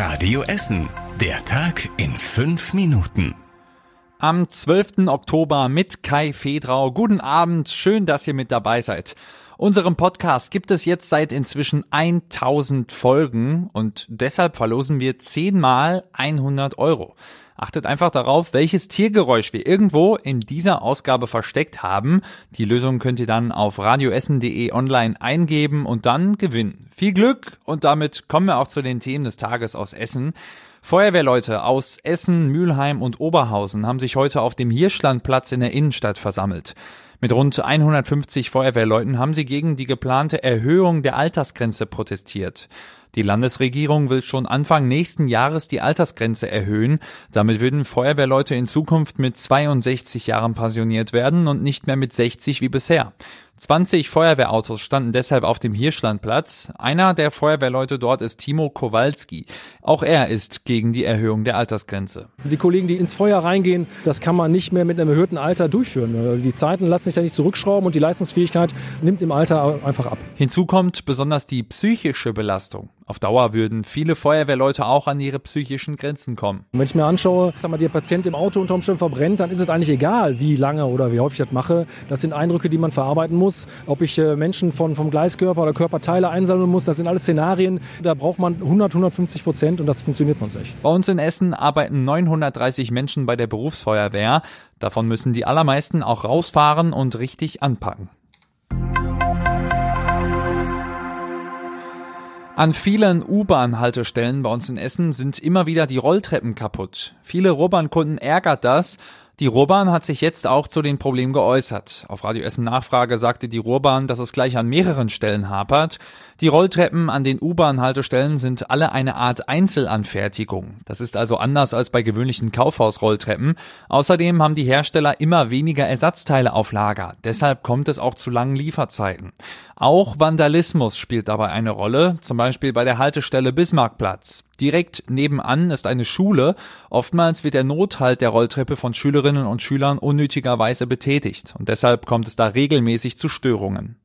Radio Essen. Der Tag in fünf Minuten. Am 12. Oktober mit Kai Fedrau. Guten Abend, schön, dass ihr mit dabei seid. Unserem Podcast gibt es jetzt seit inzwischen 1000 Folgen und deshalb verlosen wir zehnmal 100 Euro. Achtet einfach darauf, welches Tiergeräusch wir irgendwo in dieser Ausgabe versteckt haben. Die Lösung könnt ihr dann auf radioessen.de online eingeben und dann gewinnen. Viel Glück und damit kommen wir auch zu den Themen des Tages aus Essen. Feuerwehrleute aus Essen, Mülheim und Oberhausen haben sich heute auf dem Hirschlandplatz in der Innenstadt versammelt. Mit rund 150 Feuerwehrleuten haben sie gegen die geplante Erhöhung der Altersgrenze protestiert. Die Landesregierung will schon Anfang nächsten Jahres die Altersgrenze erhöhen. Damit würden Feuerwehrleute in Zukunft mit 62 Jahren pensioniert werden und nicht mehr mit 60 wie bisher. 20 Feuerwehrautos standen deshalb auf dem Hirschlandplatz. Einer der Feuerwehrleute dort ist Timo Kowalski. Auch er ist gegen die Erhöhung der Altersgrenze. Die Kollegen, die ins Feuer reingehen, das kann man nicht mehr mit einem erhöhten Alter durchführen. Die Zeiten lassen sich ja nicht zurückschrauben und die Leistungsfähigkeit nimmt im Alter einfach ab. Hinzu kommt besonders die psychische Belastung. Auf Dauer würden viele Feuerwehrleute auch an ihre psychischen Grenzen kommen. Wenn ich mir anschaue, sag mal, der Patient im Auto unter Umständen verbrennt, dann ist es eigentlich egal, wie lange oder wie häufig ich das mache. Das sind Eindrücke, die man verarbeiten muss. Ob ich äh, Menschen von, vom Gleiskörper oder Körperteile einsammeln muss, das sind alles Szenarien. Da braucht man 100, 150 Prozent und das funktioniert sonst nicht. Bei uns in Essen arbeiten 930 Menschen bei der Berufsfeuerwehr. Davon müssen die allermeisten auch rausfahren und richtig anpacken. An vielen U-Bahn-Haltestellen bei uns in Essen sind immer wieder die Rolltreppen kaputt. Viele Rubbern-Kunden ärgert das. Die Ruhrbahn hat sich jetzt auch zu den Problemen geäußert. Auf Radio Essen Nachfrage sagte die Ruhrbahn, dass es gleich an mehreren Stellen hapert. Die Rolltreppen an den U-Bahn-Haltestellen sind alle eine Art Einzelanfertigung. Das ist also anders als bei gewöhnlichen Kaufhaus-Rolltreppen. Außerdem haben die Hersteller immer weniger Ersatzteile auf Lager. Deshalb kommt es auch zu langen Lieferzeiten. Auch Vandalismus spielt dabei eine Rolle, zum Beispiel bei der Haltestelle Bismarckplatz. Direkt nebenan ist eine Schule. Oftmals wird der Nothalt der Rolltreppe von Schülerinnen und Schülern unnötigerweise betätigt und deshalb kommt es da regelmäßig zu Störungen.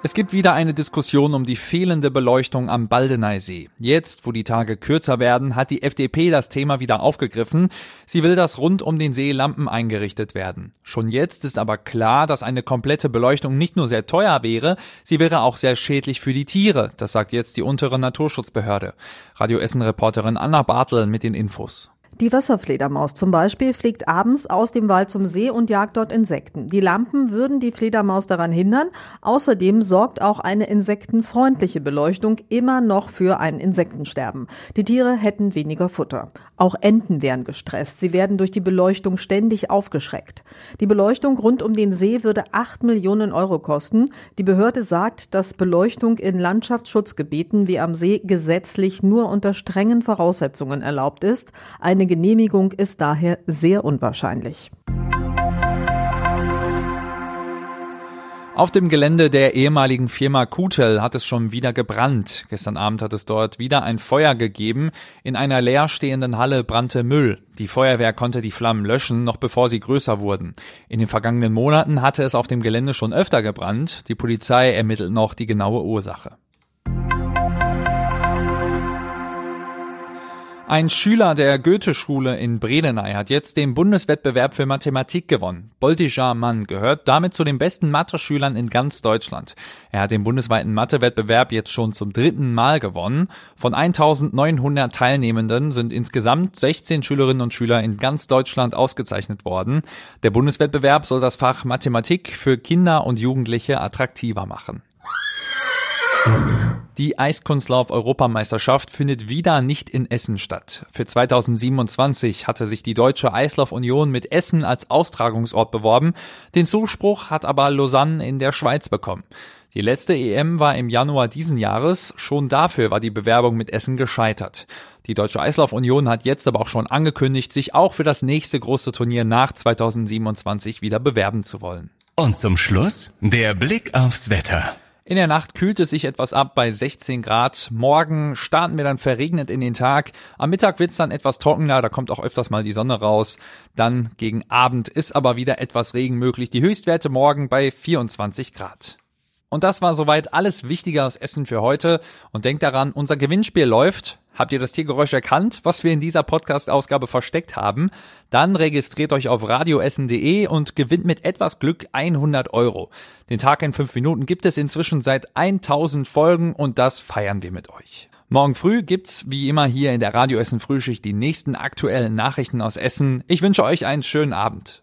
Es gibt wieder eine Diskussion um die fehlende Beleuchtung am Baldeneysee. Jetzt, wo die Tage kürzer werden, hat die FDP das Thema wieder aufgegriffen. Sie will, dass rund um den See Lampen eingerichtet werden. Schon jetzt ist aber klar, dass eine komplette Beleuchtung nicht nur sehr teuer wäre, sie wäre auch sehr schädlich für die Tiere. Das sagt jetzt die untere Naturschutzbehörde. Radio Essen Reporterin Anna Bartel mit den Infos. Die Wasserfledermaus zum Beispiel fliegt abends aus dem Wald zum See und jagt dort Insekten. Die Lampen würden die Fledermaus daran hindern. Außerdem sorgt auch eine insektenfreundliche Beleuchtung immer noch für ein Insektensterben. Die Tiere hätten weniger Futter. Auch Enten wären gestresst. Sie werden durch die Beleuchtung ständig aufgeschreckt. Die Beleuchtung rund um den See würde acht Millionen Euro kosten. Die Behörde sagt, dass Beleuchtung in Landschaftsschutzgebieten wie am See gesetzlich nur unter strengen Voraussetzungen erlaubt ist. Eine Genehmigung ist daher sehr unwahrscheinlich. Auf dem Gelände der ehemaligen Firma Kutel hat es schon wieder gebrannt. Gestern Abend hat es dort wieder ein Feuer gegeben. In einer leerstehenden Halle brannte Müll. Die Feuerwehr konnte die Flammen löschen, noch bevor sie größer wurden. In den vergangenen Monaten hatte es auf dem Gelände schon öfter gebrannt. Die Polizei ermittelt noch die genaue Ursache. Ein Schüler der Goethe-Schule in Bredeney hat jetzt den Bundeswettbewerb für Mathematik gewonnen. Boltijar Mann gehört damit zu den besten Mathe-Schülern in ganz Deutschland. Er hat den bundesweiten Mathewettbewerb jetzt schon zum dritten Mal gewonnen. Von 1900 Teilnehmenden sind insgesamt 16 Schülerinnen und Schüler in ganz Deutschland ausgezeichnet worden. Der Bundeswettbewerb soll das Fach Mathematik für Kinder und Jugendliche attraktiver machen. Die Eiskunstlauf-Europameisterschaft findet wieder nicht in Essen statt. Für 2027 hatte sich die Deutsche Eislauf-Union mit Essen als Austragungsort beworben. Den Zuspruch hat aber Lausanne in der Schweiz bekommen. Die letzte EM war im Januar diesen Jahres. Schon dafür war die Bewerbung mit Essen gescheitert. Die Deutsche Eislauf-Union hat jetzt aber auch schon angekündigt, sich auch für das nächste große Turnier nach 2027 wieder bewerben zu wollen. Und zum Schluss der Blick aufs Wetter. In der Nacht kühlt es sich etwas ab bei 16 Grad. Morgen starten wir dann verregnet in den Tag. Am Mittag wird's dann etwas trockener, da kommt auch öfters mal die Sonne raus. Dann gegen Abend ist aber wieder etwas Regen möglich. Die Höchstwerte morgen bei 24 Grad. Und das war soweit alles Wichtige aus Essen für heute. Und denkt daran, unser Gewinnspiel läuft. Habt ihr das Tiergeräusch erkannt, was wir in dieser Podcast-Ausgabe versteckt haben? Dann registriert euch auf radioessen.de und gewinnt mit etwas Glück 100 Euro. Den Tag in 5 Minuten gibt es inzwischen seit 1000 Folgen und das feiern wir mit euch. Morgen früh gibt's wie immer hier in der Radioessen Frühschicht die nächsten aktuellen Nachrichten aus Essen. Ich wünsche euch einen schönen Abend.